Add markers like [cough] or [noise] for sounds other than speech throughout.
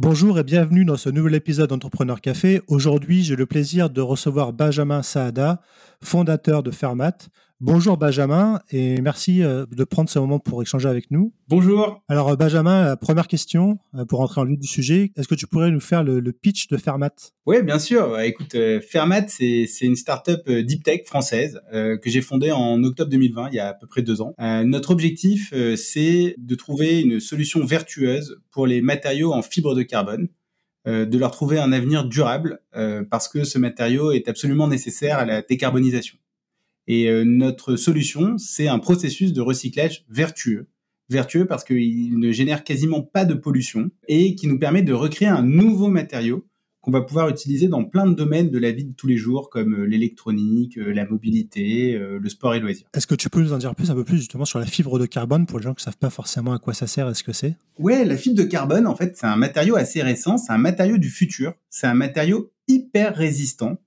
Bonjour et bienvenue dans ce nouvel épisode d'Entrepreneur Café. Aujourd'hui, j'ai le plaisir de recevoir Benjamin Saada, fondateur de Fermat. Bonjour Benjamin et merci euh, de prendre ce moment pour échanger avec nous. Bonjour. Alors euh, Benjamin, première question euh, pour entrer en vue du sujet, est-ce que tu pourrais nous faire le, pitch de Fermat? Oui, bien sûr. Bah, écoute, Fermat, c'est une startup deep tech française que j'ai fondée en octobre 2020, il y a à peu près deux ans. notre objectif, c'est de trouver une solution vertueuse pour les matériaux en fibre de carbone de leur trouver un avenir durable parce que ce matériau est absolument nécessaire à la décarbonisation. Et euh, notre solution, c'est un processus de recyclage vertueux. Vertueux parce qu'il ne génère quasiment pas de pollution et qui nous permet de recréer un nouveau matériau qu'on va pouvoir utiliser dans plein de domaines de la vie de tous les jours, comme euh, l'électronique, euh, la mobilité, le sport et loisirs. Est-ce que tu peux nous en dire plus, un peu plus justement sur la fibre de carbone pour les gens qui ne savent pas forcément à quoi ça sert et ce que c'est? Ouais, la fibre de carbone, en fait, c'est un matériau assez récent, c'est un matériau du futur, c'est un matériau hyper résistant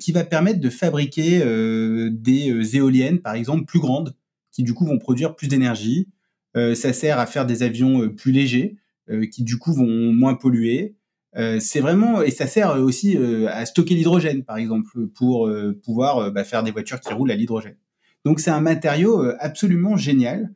qui va permettre de fabriquer euh, des euh, éoliennes, par exemple, plus grandes, qui du coup vont produire plus d'énergie. ça sert à faire des avions plus légers, qui du coup vont moins polluer. c'est vraiment et ça sert aussi à stocker l'hydrogène, par exemple, pour pouvoir bah, faire des voitures qui roulent à l'hydrogène. Donc c'est un matériau absolument génial,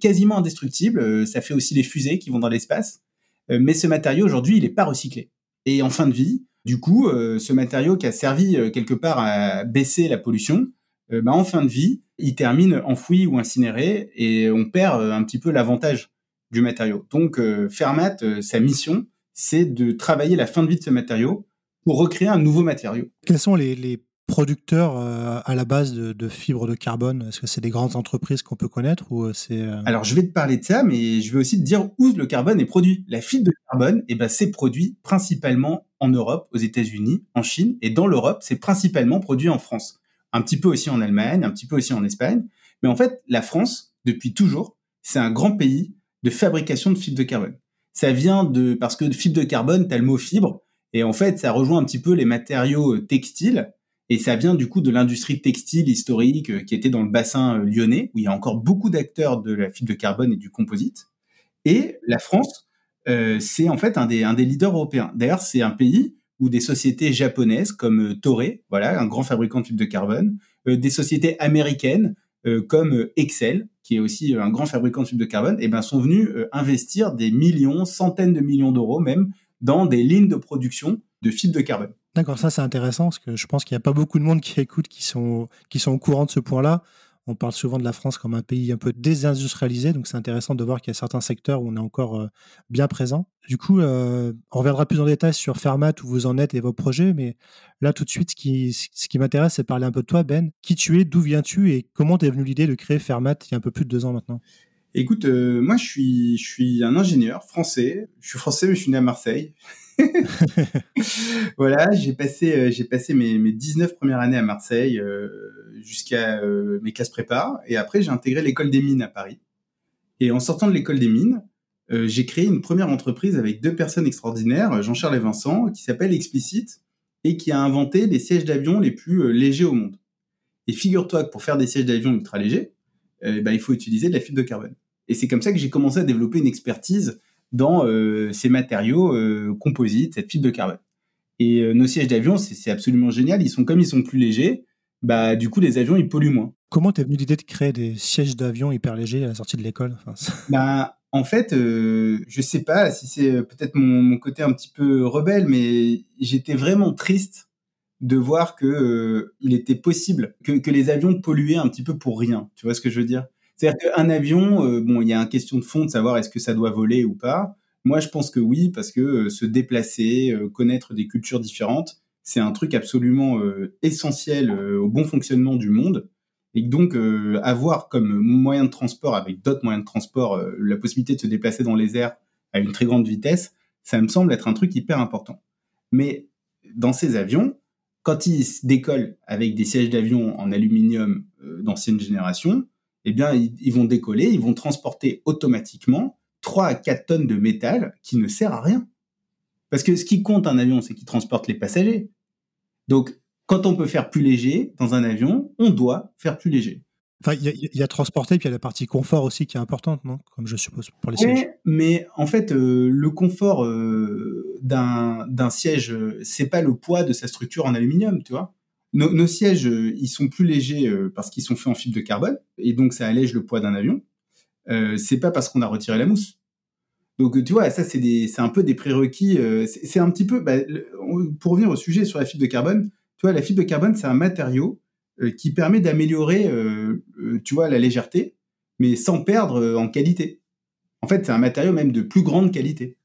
quasiment indestructible. ça fait aussi les fusées qui vont dans l'espace. mais ce matériau aujourd'hui, il n'est pas recyclé. Et en fin de vie, du coup, euh, ce matériau qui a servi euh, quelque part à baisser la pollution, euh, bah, en fin de vie, il termine enfoui ou incinéré et on perd un petit peu l'avantage du matériau. Donc, Fermat, sa mission, c'est de travailler la fin de vie de ce matériau pour recréer un nouveau matériau. Quels sont les, les producteurs à la base de, de fibres de carbone? Est-ce que c'est des grandes entreprises qu'on peut connaître ou c'est Alors je vais te parler de ça, mais je vais aussi te dire où le carbone est produit. La fibre de carbone, eh ben, c'est produit principalement en Europe, aux États-Unis, en Chine, et dans l'Europe, c'est principalement produit en France. Un petit peu aussi en Allemagne, un petit peu aussi en Espagne. Mais en fait, la France, depuis toujours, c'est un grand pays de fabrication de fibres de carbone. Ça vient de, parce que fibre de carbone, t'as le mot fibre, et en fait, ça rejoint un petit peu les matériaux euh, textiles, et ça vient du coup de l'industrie textile historique euh, qui était dans le bassin euh, lyonnais, où il y a encore beaucoup d'acteurs de la fibre de carbone et du composite. Et la France, c'est en fait un des, leaders européens. D'ailleurs, c'est un pays où des sociétés japonaises comme euh, Toray, voilà, un grand fabricant de fibres de carbone, euh, des sociétés américaines comme Excel, qui est aussi un grand fabricant de fibres de carbone, et eh ben, sont venus investir des millions, centaines de millions d'euros même, dans des lignes de production de fibres de carbone. D'accord, ça c'est intéressant parce que je pense qu'il n'y a pas beaucoup de monde qui écoute, qui sont, qui sont au courant de ce point-là. On parle souvent de la France comme un pays un peu désindustrialisé, donc c'est intéressant de voir qu'il y a certains secteurs où on est encore euh, bien présent. Du coup, euh, on reviendra plus en détail sur Fermat, où vous en êtes et vos projets, mais là tout de suite, ce qui, m'intéresse, c'est de parler un peu de toi, Ben. Qui tu es, d'où viens-tu et comment t'es venu l'idée de créer Fermat il y a un peu plus de deux ans maintenant? Écoute, euh, moi je suis, je suis un ingénieur français. Je suis français, mais je suis né à Marseille. [laughs] voilà, j'ai passé, euh, passé mes, mes 19 premières années à Marseille euh, jusqu'à euh, mes classes prépa. Et après, j'ai intégré l'école des mines à Paris. Et en sortant de l'école des mines, j'ai créé une première entreprise avec deux personnes extraordinaires, Jean-Charles et Vincent, qui s'appelle Explicit et qui a inventé les sièges d'avion les plus légers au monde. Et figure-toi que pour faire des sièges d'avion ultra légers, ben, il faut utiliser de la fibre de carbone. Et c'est comme ça que j'ai commencé à développer une expertise dans euh, ces matériaux euh, composites, cette fibre de carbone. Et euh, nos sièges d'avion, c'est absolument génial. Ils sont comme ils sont plus légers, bah du coup les avions ils polluent moins. Comment t'es venu l'idée de créer des sièges d'avion hyper légers à la sortie de l'école enfin, [laughs] Bah en fait, euh, je sais pas si c'est peut-être mon, mon, côté un petit peu rebelle, mais j'étais vraiment triste de voir que il était possible que, que les avions polluaient un petit peu pour rien. Tu vois ce que je veux dire? C'est-à-dire qu'un avion, euh, bon, il y a une question de fond de savoir est-ce que ça doit voler ou pas. Moi, je pense que oui, parce que euh, se déplacer, euh, connaître des cultures différentes, c'est un truc absolument essentiel au bon fonctionnement du monde. Et donc, avoir comme moyen de transport, avec d'autres moyens de transport, la possibilité de se déplacer dans les airs à une très grande vitesse, ça me semble être un truc hyper important. Mais dans ces avions, quand ils décollent avec des sièges d'avion en aluminium d'ancienne génération, eh bien, ils, vont décoller, ils vont transporter automatiquement 3 à 4 tonnes de métal qui ne sert à rien. Parce que ce qui compte un avion, c'est qu'il transporte les passagers. Donc, quand on peut faire plus léger dans un avion, on doit faire plus léger. Enfin, il y, a transporter, puis il y a la partie confort aussi qui est importante, non? Comme je suppose pour les sièges. Mais en fait, euh, le confort euh, d'un siège, c'est pas le poids de sa structure en aluminium, tu vois? Nos, sièges, ils sont plus légers parce qu'ils sont faits en fibre de carbone, et donc ça allège le poids d'un avion. c'est pas parce qu'on a retiré la mousse. Donc, tu vois, ça, c'est un peu des prérequis. c'est un petit peu, bah, pour revenir au sujet sur la fibre de carbone, tu vois, la fibre de carbone, c'est un matériau euh, qui permet d'améliorer, euh, euh, tu vois, la légèreté, mais sans perdre en qualité. En fait, c'est un matériau même de plus grande qualité.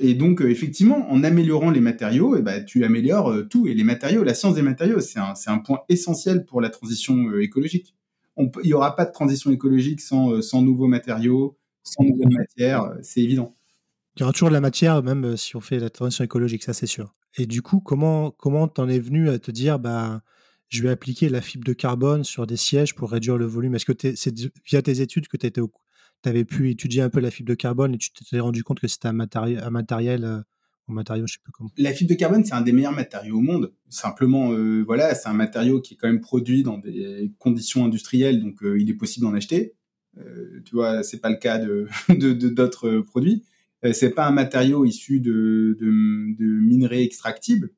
Et donc, effectivement, en améliorant les matériaux, eh ben, tu améliores tout. Et les matériaux, la science des matériaux, c'est un, un, point essentiel pour la transition écologique. il n'y aura pas de transition écologique sans, sans nouveaux matériaux, sans nouvelles matières, c'est évident. Il y aura toujours de la matière, même si on fait la transition écologique, ça c'est sûr. Et du coup, comment comment t'en es venu à te dire, bah, je vais appliquer la fibre de carbone sur des sièges pour réduire le volume? Est-ce que c'est via tes études que tu avais pu étudier un peu la fibre de carbone et tu t'es rendu compte que c'était un, matériel, un matériel euh, matériau, je sais plus comment. La fibre de carbone, c'est un des meilleurs matériaux au monde. Simplement, euh, voilà, c'est un matériau qui est quand même produit dans des conditions industrielles, donc euh, il est possible d'en acheter. tu vois, c'est pas le cas de [laughs] d'autres de, produits. c'est pas un matériau issu de, de minerais extractibles.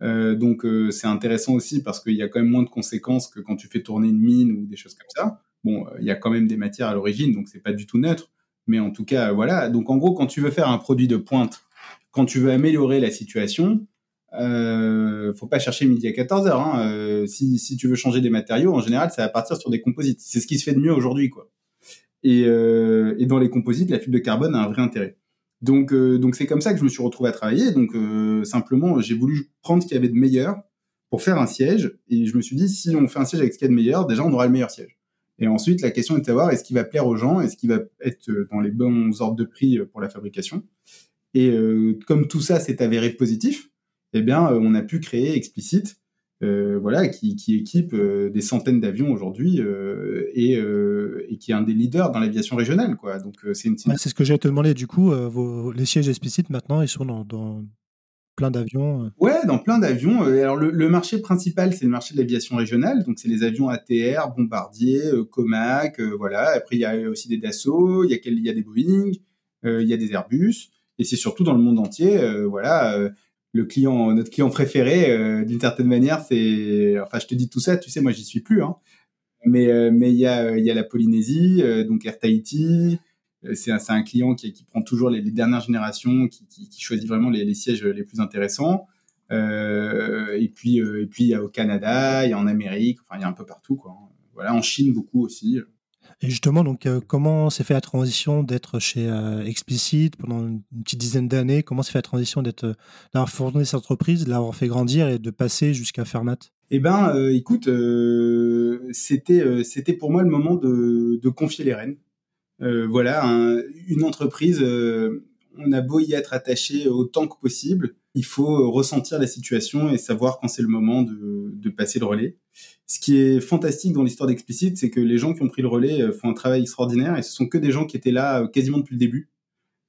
Donc c'est intéressant aussi parce qu'il y a quand même moins de conséquences que quand tu fais tourner une mine ou des choses comme ça. Bon, euh, il y a quand même des matières à l'origine, donc c'est pas du tout neutre. Mais en tout cas, voilà. Donc en gros, quand tu veux faire un produit de pointe, quand tu veux améliorer la situation, euh, faut pas chercher midi à 14 heures. Hein. si, si, tu veux changer des matériaux, en général, ça va partir sur des composites. C'est ce qui se fait de mieux aujourd'hui, quoi. Et, et dans les composites, la fibre de carbone a un vrai intérêt. Donc, euh, donc c'est comme ça que je me suis retrouvé à travailler. Donc, euh, simplement, j'ai voulu prendre ce qu'il y avait de meilleur pour faire un siège. Et je me suis dit, si on fait un siège avec ce qu'il y a de meilleur, déjà, on aura le meilleur siège. Et ensuite, la question est de savoir est-ce qu'il va plaire aux gens, est-ce qu'il va être euh, dans les bons ordres de prix pour la fabrication? Et comme tout ça s'est avéré positif, eh bien, on a pu créer Explicit, euh, voilà, qui, équipe euh, des centaines d'avions aujourd'hui euh, et, qui est un des leaders dans l'aviation régionale. Quoi. Donc, c'est c'est ce que j'ai te demander. Du coup, les sièges explicites, maintenant, ils sont dans, plein d'avions Ouais, dans plein d'avions. Alors, le, marché principal, c'est le marché de l'aviation régionale. Donc, c'est les avions ATR, Bombardier, Comac, voilà. Après, il y a aussi des Dassault, il y a, il y a des Boeing, il y a des Airbus. Et c'est surtout dans le monde entier, voilà le client, notre client préféré, euh, d'une certaine manière, c'est, enfin, je te dis tout ça, tu sais, moi, j'y suis plus, hein. Mais euh, mais il y a il y a la Polynésie, euh, donc Air Tahiti. C'est un, un client qui, qui prend toujours les, dernières générations, qui, qui, choisit vraiment les, sièges les plus intéressants. et puis et puis il y a au Canada, il y a en Amérique, enfin il y a un peu partout quoi. Voilà, en Chine beaucoup aussi. Et justement, donc, euh, comment s'est fait la transition d'être chez euh, Explicit pendant une, petite dizaine d'années? Comment s'est fait la transition d'être, euh, d'avoir fondé cette entreprise, de l'avoir fait grandir et de passer jusqu'à Fermat? Eh ben, écoute, c'était, c'était pour moi le moment de, de confier les rênes. Voilà, une entreprise, on a beau y être attaché autant que possible, il faut ressentir la situation et savoir quand c'est le moment de, de passer le relais ce qui est fantastique dans l'histoire d'Explicit, c'est que les gens qui ont pris le relais euh, font un travail extraordinaire et ce sont que des gens qui étaient là euh, quasiment depuis le début.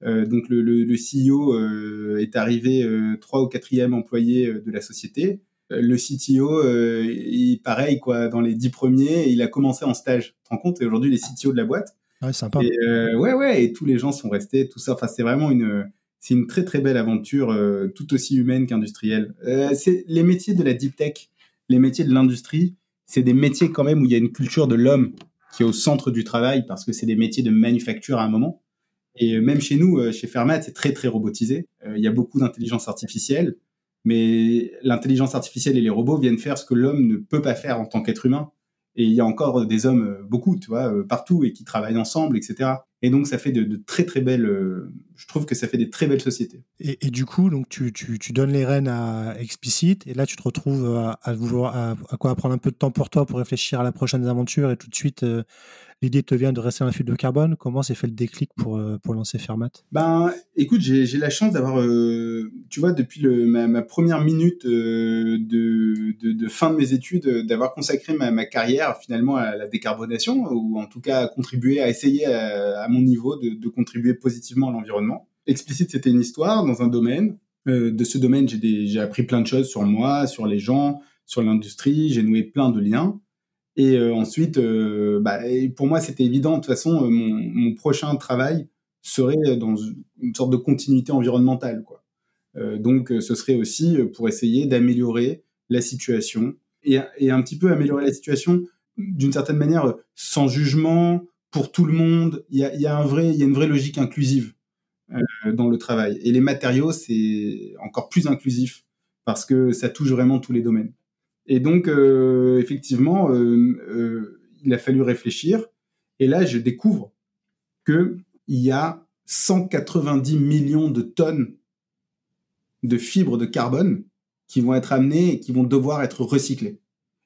Euh, donc le, le, le CEO euh, est arrivé euh, trois ou quatrième employé de la société. Le CTO, il pareil quoi, dans les dix premiers, il a commencé en stage. Tu te compte Et aujourd'hui, les CTO de la boîte. Ouais, sympa. Et, ouais, ouais, et tous les gens sont restés, tout ça. Enfin, c'est vraiment une, une très très belle aventure, tout aussi humaine qu'industrielle. c'est les métiers de la deep tech, les métiers de l'industrie c'est des métiers quand même où il y a une culture de l'homme qui est au centre du travail parce que c'est des métiers de manufacture à un moment. Et même chez nous, euh, chez Fermat, c'est très très robotisé. Euh, il y a beaucoup d'intelligence artificielle, mais l'intelligence artificielle et les robots viennent faire ce que l'homme ne peut pas faire en tant qu'être humain. Et il y a encore des hommes, euh, beaucoup, tu vois, partout et qui travaillent ensemble, etc. Et donc, ça fait de, très, très belles. Euh, je trouve que ça fait des très belles sociétés. Et, du coup, donc tu, tu, donnes les rênes à Explicit, et là, tu te retrouves à, vouloir à, quoi prendre un peu de temps pour toi pour réfléchir à la prochaine aventure, et tout de suite, euh, l'idée te vient de rester la fuite de carbone. Comment s'est fait le déclic pour, euh, pour lancer Fermat? Ben, écoute, j'ai la chance d'avoir, euh, tu vois, depuis ma, ma, première minute euh, de, de, fin de mes études, d'avoir consacré ma, ma, carrière finalement à la décarbonation, ou en tout cas à contribuer, à essayer à, mon niveau de, de, contribuer positivement à l'environnement. Explicite, c'était une histoire dans un domaine. de ce domaine, j'ai appris plein de choses sur moi, sur les gens, sur l'industrie. J'ai noué plein de liens. Et ensuite, bah, pour moi, c'était évident. De toute façon, mon, prochain travail serait dans une sorte de continuité environnementale. Quoi. donc, ce serait aussi pour essayer d'améliorer la situation et, un petit peu améliorer la situation d'une certaine manière sans jugement pour tout le monde. Il y a, y a y a une vraie logique inclusive euh, dans le travail. Et les matériaux, c'est encore plus inclusif parce que ça touche vraiment tous les domaines. Et donc, euh, effectivement, euh, il a fallu réfléchir. Et là, je découvre qu'il y a 190 millions de tonnes de fibres de carbone qui vont être amenées et qui vont devoir être recyclées.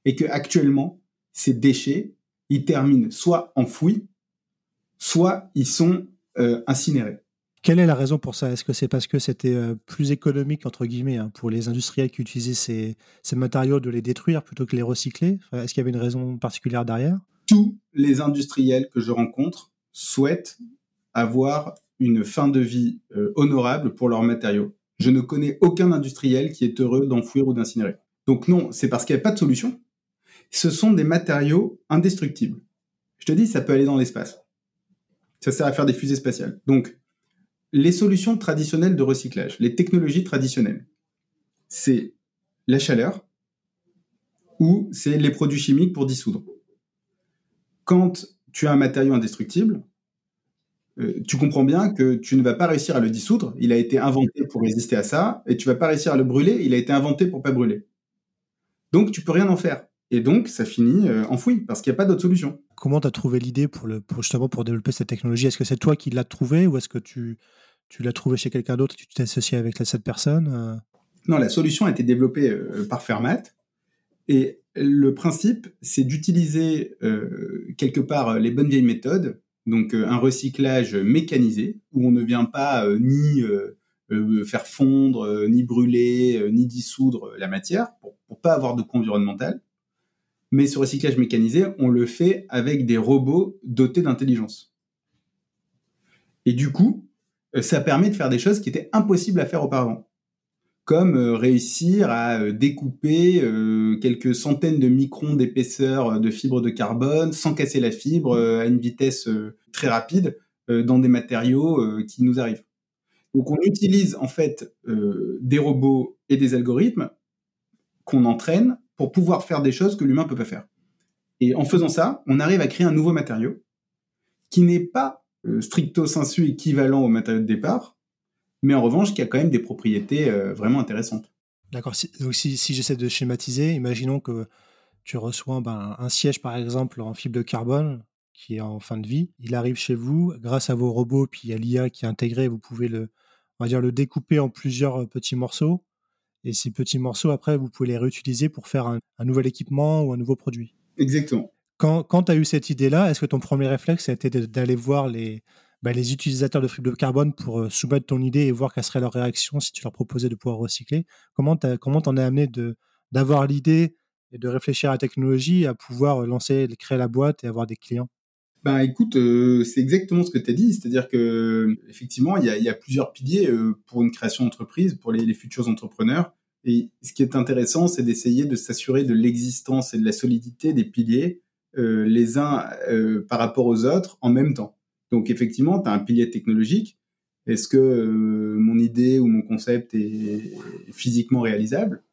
Et que actuellement, ces déchets, ils terminent soit enfouis, soit ils sont incinérés. Quelle est la raison pour ça? Est-ce que c'est parce que c'était euh, plus économique, entre guillemets, hein, pour les industriels qui utilisaient ces, matériaux de les détruire plutôt que les recycler? Est-ce qu'il y avait une raison particulière derrière? Tous les industriels que je rencontre souhaitent avoir une fin de vie euh, honorable pour leurs matériaux. Je ne connais aucun industriel qui est heureux d'enfouir ou d'incinérer. Donc non, c'est parce qu'il n'y a pas de solution. Ce sont des matériaux indestructibles. Je te dis, ça peut aller dans l'espace. Ça sert à faire des fusées spatiales. Donc, les solutions traditionnelles de recyclage, les technologies traditionnelles, c'est la chaleur ou c'est les produits chimiques pour dissoudre. Quand tu as un matériau indestructible, euh, tu comprends bien que tu ne vas pas réussir à le dissoudre. Il a été inventé pour résister à ça, et tu vas pas réussir à le brûler. Il a été inventé pour pas brûler. Donc tu peux rien en faire. Et donc ça finit euh, enfoui parce qu'il n'y a pas d'autre solution. Comment tu as trouvé l'idée pour, pour justement pour développer cette technologie? Est-ce que c'est toi qui l'as trouvé ou est-ce que tu, tu l'as trouvé chez quelqu'un d'autre, tu t'es associé avec cette personne euh? Non, la solution a été développée euh, par Fermat. Et le principe, c'est d'utiliser euh, quelque part les bonnes vieilles méthodes, donc un recyclage mécanisé, où on ne vient pas ni faire fondre, ni brûler, ni dissoudre la matière, pour, ne pas avoir de coût environnemental. Mais ce recyclage mécanisé, on le fait avec des robots dotés d'intelligence. Et du coup, euh, ça permet de faire des choses qui étaient impossibles à faire auparavant. Comme euh, réussir à euh, découper quelques centaines de microns d'épaisseur de fibres de carbone sans casser la fibre à une vitesse très rapide dans des matériaux qui nous arrivent. Donc on utilise en fait des robots et des algorithmes qu'on entraîne pour pouvoir faire des choses que l'humain peut pas faire. Et en faisant ça, on arrive à créer un nouveau matériau qui n'est pas euh, stricto sensu équivalent au matériau de départ, mais en revanche qui a quand même des propriétés euh, vraiment intéressantes. D'accord. Donc si, j'essaie de schématiser, imaginons que tu reçois ben, un siège par exemple en fibre de carbone qui est en fin de vie. Il arrive chez vous grâce à vos robots, puis à l'IA qui est intégré, vous pouvez le découper en plusieurs euh, petits morceaux. Et ces petits morceaux, après, vous pouvez les réutiliser pour faire un nouvel équipement ou un nouveau produit. Exactement. Quand, tu as eu cette idée-là, est-ce que ton premier réflexe a été d'aller voir les, bah, les utilisateurs de fibre de carbone pour euh, soumettre ton idée et voir quelle serait leur réaction si tu leur proposais de pouvoir recycler? Comment t'en es amené d'avoir l'idée et de réfléchir à la technologie à pouvoir lancer, créer la boîte et avoir des clients? Bah écoute, euh, c'est exactement ce que tu as dit, c'est-à-dire que effectivement, il y a, plusieurs piliers euh, pour une création d'entreprise, pour les, futurs entrepreneurs. Et ce qui est intéressant, c'est d'essayer de s'assurer de l'existence et de la solidité des piliers euh, les uns par rapport aux autres en même temps. Donc effectivement, tu as un pilier technologique. Est-ce que mon idée ou mon concept est physiquement réalisable?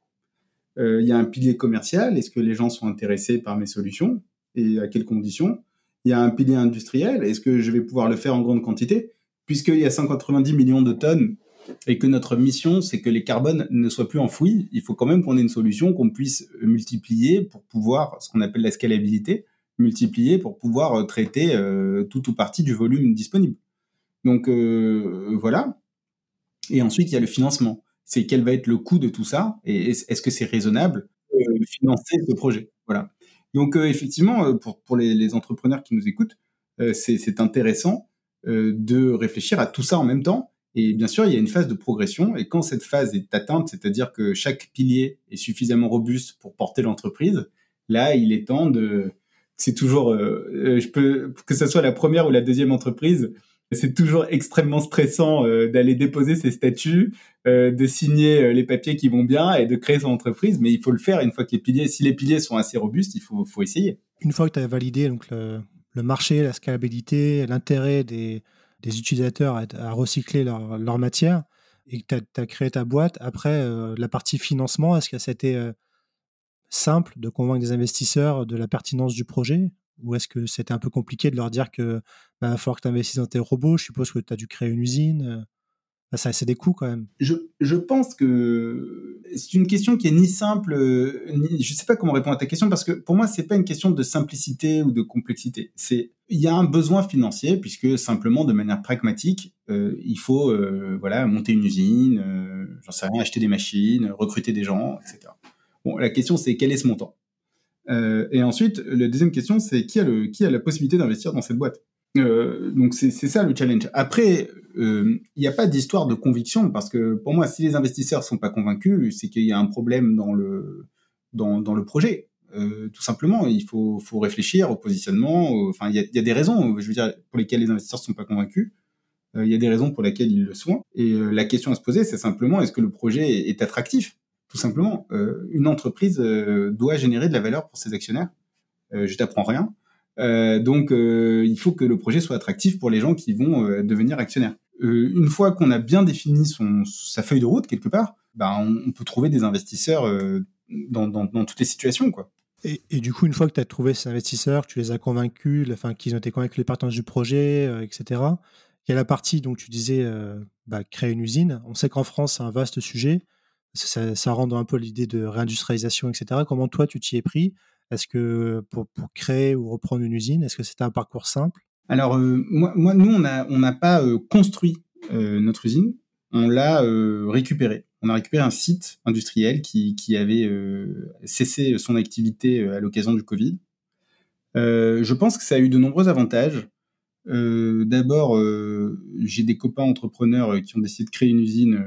Il y a un pilier commercial. Est-ce que les gens sont intéressés par mes solutions? Et à quelles conditions? Il y a un pilier industriel. Est-ce que je vais pouvoir le faire en grande quantité? Puisqu'il y a 190 millions de tonnes et que notre mission, c'est que les carbones ne soient plus enfouis, il faut quand même qu'on ait une solution qu'on puisse multiplier pour pouvoir, ce qu'on appelle la scalabilité, multiplier pour pouvoir euh, traiter euh, tout ou partie du volume disponible. Donc euh, voilà. Et ensuite, il y a le financement. C'est quel va être le coût de tout ça et est-ce que c'est raisonnable de financer ce projet? Voilà. Donc effectivement, pour, pour les, les, entrepreneurs qui nous écoutent, c'est intéressant de réfléchir à tout ça en même temps et bien sûr, il y a une phase de progression. Et quand cette phase est atteinte, c'est-à-dire que chaque pilier est suffisamment robuste pour porter l'entreprise, là, il est temps de. C'est toujours, euh, euh, je peux que ce soit la première ou la deuxième entreprise, c'est toujours extrêmement stressant euh, d'aller déposer ses statuts, de signer les papiers qui vont bien et de créer son entreprise. Mais il faut le faire une fois que les piliers, si les piliers sont assez robustes, il faut, essayer. Une fois que tu as validé donc, le, marché, la scalabilité, l'intérêt des, utilisateurs à, recycler leur, matière, et que tu as, créé ta boîte, après, euh, la partie financement, est-ce que ça a été euh, simple de convaincre des investisseurs de la pertinence du projet? Ou est-ce que c'était un peu compliqué de leur dire que bah, va falloir que tu investisses dans tes robots Je suppose que tu as dû créer une usine. Euh, bah, ça, c'est des coûts quand même. Je, je pense que c'est une question qui est ni simple, ni, je sais pas comment répondre à ta question parce que pour moi c'est pas une question de simplicité ou de complexité. Il y a un besoin financier puisque simplement de manière pragmatique euh, il faut euh, voilà monter une usine, euh, j'en sais rien, acheter des machines, recruter des gens, etc. Bon la question c'est quel est ce montant? Et ensuite la deuxième question c'est qui a qui a la possibilité d'investir dans cette boîte? donc c'est ça le challenge. Après il n'y a pas d'histoire de conviction parce que pour moi, si les investisseurs sont pas convaincus, c'est qu'il y a un problème dans le dans, dans le projet. Euh, tout simplement, il faut, faut réfléchir au positionnement. Enfin, il y a, y a, des raisons, je veux dire, pour lesquelles les investisseurs sont pas convaincus. Euh, il y a des raisons pour lesquelles ils le sont. Et euh, la question à se poser, c'est simplement est-ce que le projet est, attractif? Tout simplement, une entreprise doit générer de la valeur pour ses actionnaires. je t'apprends rien. donc, il faut que le projet soit attractif pour les gens qui vont devenir actionnaires. Euh, une fois qu'on a bien défini son, sa feuille de route quelque part, bah, on, peut trouver des investisseurs euh, dans, dans, toutes les situations. Quoi. Et, et, du coup, une fois que tu as trouvé ces investisseurs, que tu les as convaincus, enfin, qu'ils ont été convaincus les partenaires du projet, euh, etc., il y a la partie, donc tu disais, bah, créer une usine. On sait qu'en France, c'est un vaste sujet. Ça, ça rend un peu l'idée de réindustrialisation, etc. Comment toi, tu t'y es pris? Est-ce que pour, créer ou reprendre une usine, est-ce que c'était un parcours simple? Alors, euh, moi, nous, on n'a pas euh, construit euh, notre usine, on l'a récupérée. On a récupéré un site industriel qui avait cessé son activité à l'occasion du Covid. je pense que ça a eu de nombreux avantages. D'abord, j'ai des copains entrepreneurs qui ont décidé de créer une usine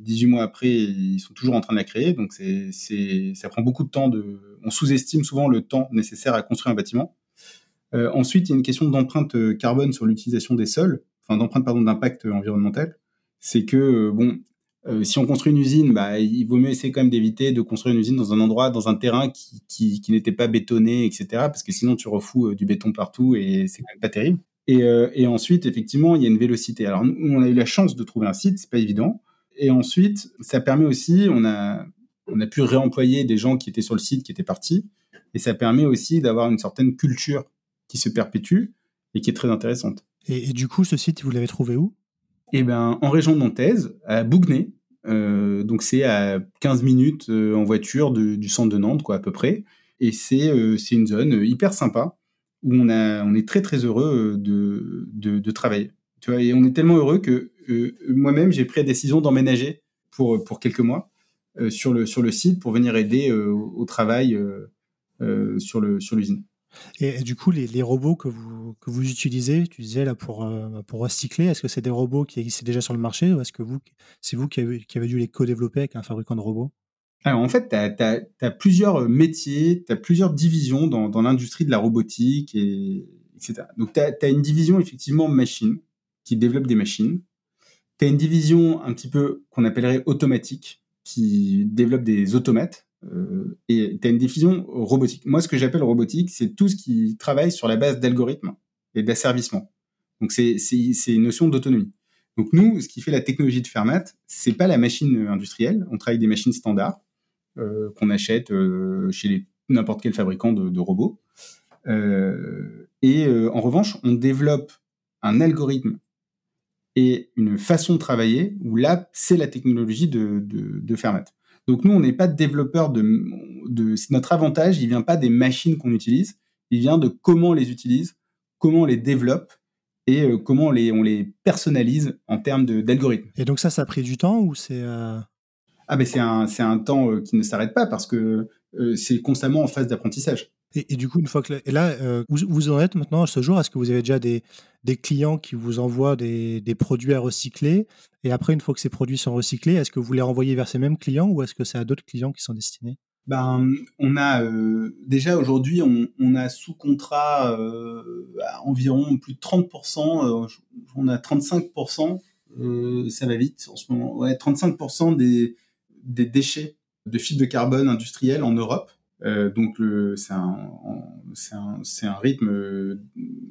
18 mois après, ils sont toujours en train de la créer. Donc, ça prend beaucoup de temps. On sous-estime souvent le temps nécessaire à construire un bâtiment. Euh, ensuite, il y a une question d'empreinte euh, carbone sur l'utilisation des sols, enfin d'empreinte pardon d'impact environnemental. C'est que euh, bon, si on construit une usine, bah, il vaut mieux essayer quand même d'éviter de construire une usine dans un endroit, dans un terrain qui n'était pas bétonné, etc. Parce que sinon, tu refous du béton partout et c'est quand même pas terrible. Et, et, ensuite, effectivement, il y a une vélocité. Alors, nous, on a eu la chance de trouver un site, c'est pas évident. Et ensuite, ça permet aussi, on a, on a pu réemployer des gens qui étaient sur le site, qui étaient partis. Et ça permet aussi d'avoir une certaine culture qui se perpétue et qui est très intéressante. Et, du coup, ce site, vous l'avez trouvé où? Eh ben, en région nantaise, à Bougnay. Euh, donc c'est à 15 minutes euh, en voiture du centre de Nantes, quoi, à peu près. Et c'est euh, c'est une zone hyper sympa où on, est très très heureux de, de, travailler. Et on est tellement heureux que moi-même, j'ai pris la décision d'emménager pour, pour quelques mois sur, le, site pour venir aider au travail sur l'usine. Sur et, du coup, les, robots que vous, utilisez, tu disais là pour, euh, pour recycler, est-ce que c'est des robots qui existent déjà sur le marché ou est-ce que c'est vous qui avez dû les co-développer avec un fabricant de robots? Alors en fait, tu as, plusieurs métiers, tu as plusieurs divisions dans, dans l'industrie de la robotique, et, etc. Donc tu as, une division effectivement machine, qui développe des machines. Tu as une division un petit peu qu'on appellerait automatique, qui développe des automates. Euh, et tu as une définition robotique. Moi, ce que j'appelle robotique, c'est tout ce qui travaille sur la base d'algorithmes et d'asservissement. Donc, c'est une notion d'autonomie. Donc, nous, ce qui fait la technologie de Fermat, c'est pas la machine industrielle. On travaille des machines standards euh, qu'on achète euh, chez n'importe quel fabricant de, robots. Euh, et euh, en revanche, on développe un algorithme et une façon de travailler où là, c'est la technologie de, de, Fermat. Donc nous, on n'est pas développeur de, notre avantage, il vient pas des machines qu'on utilise, il vient de comment on les utilise, comment on les développe et euh, comment on les, on les personnalise en termes d'algorithmes. Et donc ça, ça a pris du temps ou c'est... Euh, ah ben c'est un, un temps euh, qui ne s'arrête pas parce que c'est constamment en phase d'apprentissage. Et, du coup, une fois que et là, euh, vous, vous, en êtes maintenant à ce jour? Est-ce que vous avez déjà des, des clients qui vous envoient des, des, produits à recycler? Et après, une fois que ces produits sont recyclés, est-ce que vous les renvoyez vers ces mêmes clients ou est-ce que c'est à d'autres clients qui sont destinés? Ben, on a euh, déjà aujourd'hui, on, on, a sous contrat euh, environ plus de 30%, on a 35%, ça va vite en ce moment, ouais, 35% des, des déchets de fibres de carbone industriels en Europe donc c'est un, rythme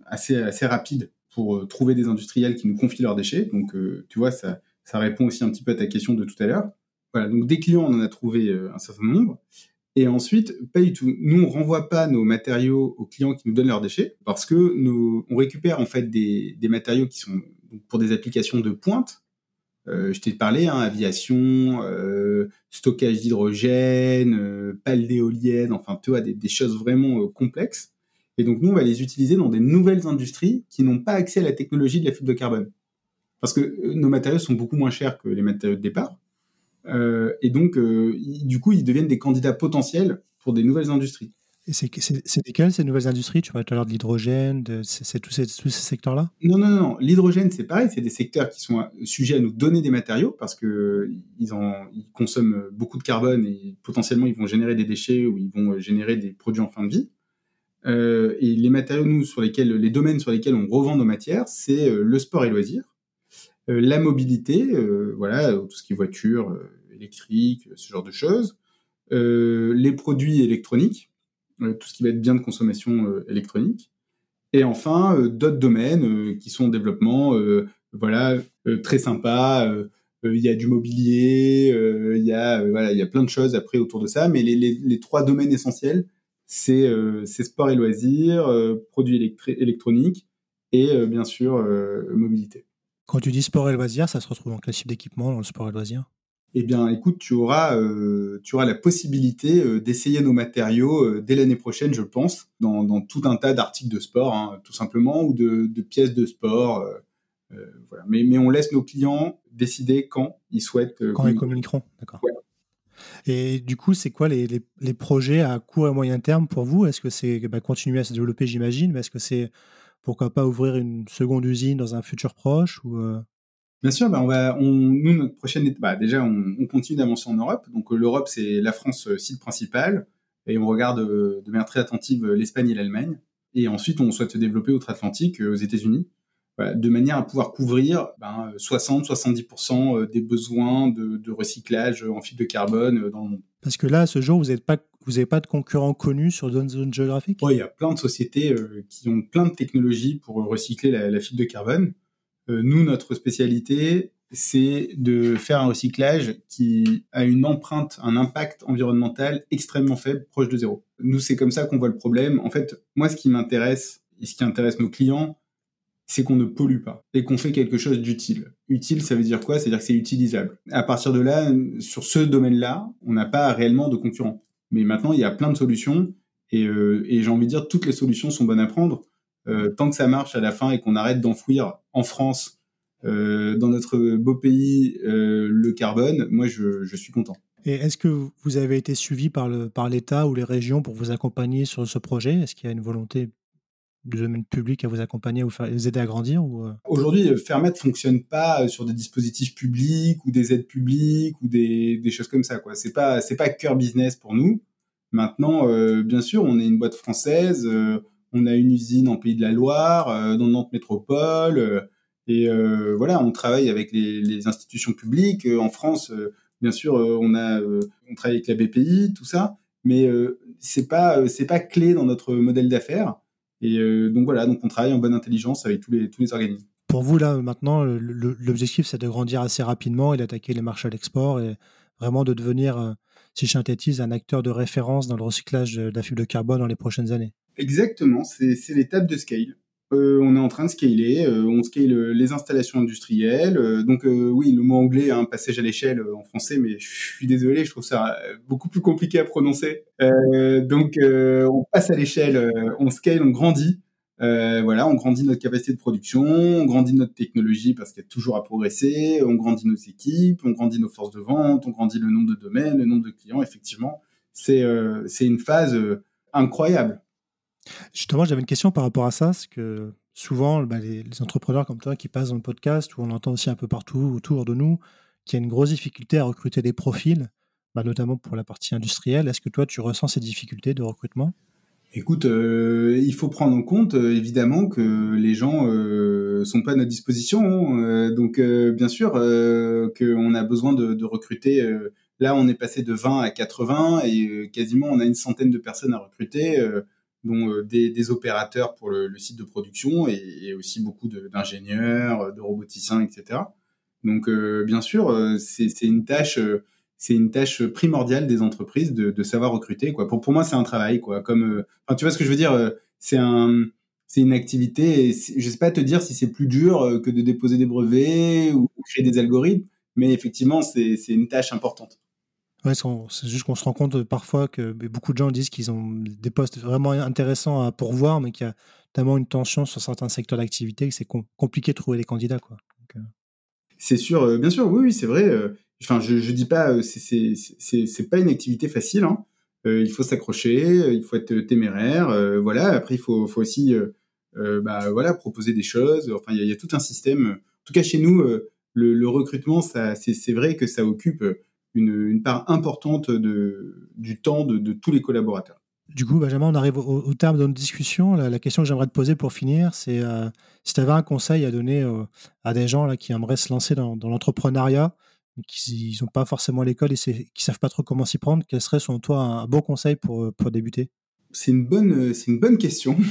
assez, assez rapide pour trouver des industriels qui nous confient leurs déchets. Donc tu vois, ça, ça répond aussi un petit peu à ta question de tout à l'heure. Voilà, donc des clients, on en a trouvé un certain nombre. Et ensuite, pas du tout. Nous, on renvoie pas nos matériaux aux clients qui nous donnent leurs déchets parce que nous, on récupère en fait des, des matériaux qui sont pour des applications de pointe. Euh, je t'ai parlé, hein, aviation, euh, stockage d'hydrogène, euh, pales d'éoliennes, enfin, tu vois, des, choses vraiment complexes. Et donc, nous, on va les utiliser dans des nouvelles industries qui n'ont pas accès à la technologie de la fibre de carbone. Parce que nos matériaux sont beaucoup moins chers que les matériaux de départ. Et donc, du coup, ils deviennent des candidats potentiels pour des nouvelles industries. Et c'est lesquelles ces nouvelles industries? Tu parlais tout à l'heure de l'hydrogène, c'est tous ces, secteurs-là? Non, non, non. L'hydrogène, c'est pareil, c'est des secteurs qui sont sujets à nous donner des matériaux parce que ils, en, ils consomment beaucoup de carbone et potentiellement ils vont générer des déchets ou ils vont générer des produits en fin de vie. Euh, et les matériaux, nous, sur lesquels, les domaines sur lesquels on revend nos matières, c'est le sport et loisirs, euh, la mobilité, euh, voilà, tout ce qui est voiture, euh, électrique, ce genre de choses, les produits électroniques, tout ce qui va être bien de consommation électronique, et enfin d'autres domaines qui sont en développement, voilà, très sympa. Il y a du mobilier, il y a voilà, il y a plein de choses après autour de ça, mais les trois domaines essentiels, c'est sport et loisirs, produits électroniques et bien sûr mobilité. Quand tu dis sport et loisirs, ça se retrouve dans quel type d'équipement dans le sport et loisirs? Eh bien, écoute, tu auras, euh, tu auras la possibilité euh, d'essayer nos matériaux euh, dès l'année prochaine, je pense, dans, dans tout un tas d'articles de sport, hein, tout simplement, ou de, de, pièces de sport. voilà. mais, mais on laisse nos clients décider quand ils souhaitent. quand ils communiqueront, d'accord. Et du coup, c'est quoi les, les, les, projets à court et moyen terme pour vous? Est-ce que c'est bah, continuer à se développer, j'imagine, mais est-ce que c'est pourquoi pas ouvrir une seconde usine dans un futur proche ou? Bien sûr, bah on va, on, nous notre prochaine, bah déjà on, on continue d'avancer en Europe. Donc euh, l'Europe c'est la France euh, site principal et on regarde de manière très attentive l'Espagne et l'Allemagne. Et ensuite on souhaite se développer outre-Atlantique aux États-Unis, voilà, de manière à pouvoir couvrir ben, 60-70% des besoins de, de, recyclage en fibre de carbone dans le monde. Parce que là, à ce jour, vous n'êtes pas vous n'avez pas de concurrents connus sur d'autres zones géographiques? Oui, il y a plein de sociétés euh, qui ont plein de technologies pour recycler la, fibre de carbone. Euh, nous, notre spécialité, c'est de faire un recyclage qui a une empreinte, un impact environnemental extrêmement faible, proche de zéro. Nous, c'est comme ça qu'on voit le problème. En fait, moi, ce qui m'intéresse et ce qui intéresse nos clients, c'est qu'on ne pollue pas et qu'on fait quelque chose d'utile. Utile, ça veut dire quoi? C'est-à-dire que c'est utilisable. À partir de là, sur ce domaine-là, on n'a pas réellement de concurrents. Mais maintenant, il y a plein de solutions et, euh, et j'ai envie de dire toutes les solutions sont bonnes à prendre. Euh, tant que ça marche à la fin et qu'on arrête d'enfouir en France, euh, dans notre beau pays, euh, le carbone, moi je, je suis content. Et est-ce que vous avez été suivi par l'État par ou les régions pour vous accompagner sur ce projet? Est-ce qu'il y a une volonté du domaine public à vous accompagner ou vous aider à grandir ou... Aujourd'hui, Fermat fonctionne pas sur des dispositifs publics ou des aides publiques ou des, des choses comme ça. Quoi. C'est pas c'est pas cœur business pour nous. Maintenant, euh, bien sûr, on est une boîte française, euh, on a une usine en Pays de la Loire, euh, dans Nantes Métropole, et voilà, on travaille avec les, institutions publiques. en France, bien sûr, on travaille avec la BPI, tout ça, mais c'est pas c'est pas clé dans notre modèle d'affaires. Et euh, donc voilà, donc on travaille en bonne intelligence avec tous les, tous les organismes. Pour vous, là, maintenant, l'objectif, c'est de grandir assez rapidement et d'attaquer les marchés à l'export et vraiment de devenir, euh, si je synthétise, un acteur de référence dans le recyclage de la fibre de carbone dans les prochaines années. Exactement, c'est l'étape de scale. Euh, on est en train de scaler, euh, on scale euh, les installations industrielles. donc oui, le mot anglais, hein, passage à l'échelle en français, mais je suis désolé, je trouve ça beaucoup plus compliqué à prononcer. donc on passe à l'échelle, on scale, on grandit. voilà, on grandit notre capacité de production, on grandit notre technologie parce qu'il y a toujours à progresser, on grandit nos équipes, on grandit nos forces de vente, on grandit le nombre de domaines, le nombre de clients. Effectivement, c'est une phase incroyable. Justement, j'avais une question par rapport à ça, c'est que souvent, bah, les, entrepreneurs comme toi qui passent dans le podcast, ou on entend aussi un peu partout autour de nous, qu'il y a une grosse difficulté à recruter des profils, bah, notamment pour la partie industrielle. Est-ce que toi, tu ressens ces difficultés de recrutement? Écoute, euh, il faut prendre en compte euh, évidemment que les gens euh, sont pas à notre disposition. Hein. donc bien sûr qu'on a besoin de recruter Là, on est passé de 20 à 80 et quasiment on a une centaine de personnes à recruter, dont des, opérateurs pour le, site de production et, aussi beaucoup d'ingénieurs, de, roboticiens, etc. Donc, bien sûr, c'est une tâche c'est une tâche primordiale des entreprises de, savoir recruter. Quoi. Pour, pour moi, c'est un travail. Quoi. Comme, enfin, tu vois ce que je veux dire C'est un, c'est une activité. Et je sais pas te dire si c'est plus dur euh, que de déposer des brevets ou créer des algorithmes, mais effectivement, c'est une tâche importante. Ouais, c'est juste qu'on se rend compte parfois que beaucoup de gens disent qu'ils ont des postes vraiment intéressants à pourvoir, mais qu'il y a tellement une tension sur certains secteurs d'activité que c'est compliqué de trouver des candidats. Quoi. Euh. C'est sûr, euh, bien sûr, oui, oui c'est vrai. Je, je dis pas, c'est pas une activité facile. Hein. il faut s'accrocher, il faut être téméraire. voilà. Après, il faut, faut aussi euh, bah, voilà, proposer des choses. Enfin, il y, a tout un système. En tout cas, chez nous, euh, le, recrutement, c'est vrai que ça occupe une, part importante de, du temps de, tous les collaborateurs. Du coup, Benjamin, on arrive au, terme de notre discussion. La, question que j'aimerais te poser pour finir, c'est euh, si tu avais un conseil à donner à des gens là, qui aimeraient se lancer dans, l'entrepreneuriat, mais qui n'ont pas forcément l'école et qui ne savent pas trop comment s'y prendre, quel serait selon toi un, bon conseil pour, pour débuter? C'est une, bonne, une bonne question. [laughs]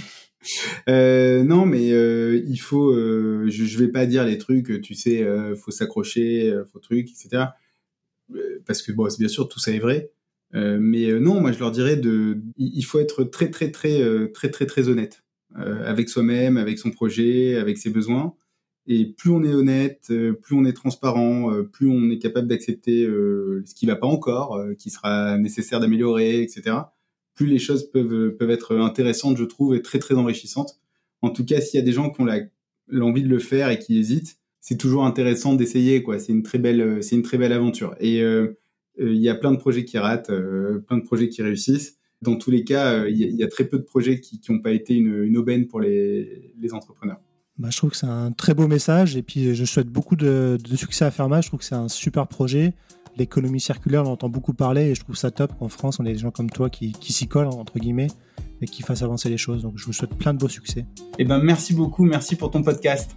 Euh, non, mais euh, il faut. Euh, je, je vais pas dire les trucs. Tu sais, faut s'accrocher, faut truc, etc. Parce que bon, bien sûr, tout ça est vrai. mais non, moi, je leur dirais de. Il faut être très, très, très, très, très, très honnête avec soi-même, avec son projet, avec ses besoins. Et plus on est honnête, plus on est transparent, plus on est capable d'accepter ce qui va pas encore, qui sera nécessaire d'améliorer, etc plus les choses peuvent, peuvent être intéressantes, je trouve, et très, très enrichissantes. En tout cas, s'il y a des gens qui ont l'envie de le faire et qui hésitent, c'est toujours intéressant d'essayer, quoi. C'est une très belle, c'est une très belle aventure. Et euh, euh, il y a plein de projets qui ratent, euh, plein de projets qui réussissent. Dans tous les cas, il y, a très peu de projets qui n'ont pas été une, une, aubaine pour les, les entrepreneurs. Bah, je trouve que c'est un très beau message et puis je souhaite beaucoup de, de succès à Ferma. Je trouve que c'est un super projet l'économie circulaire, on entend beaucoup parler et je trouve ça top qu'en France, on ait des gens comme toi qui, s'y collent, entre guillemets, et qui fassent avancer les choses. Donc, je vous souhaite plein de beaux succès. Eh ben, merci beaucoup. Merci pour ton podcast.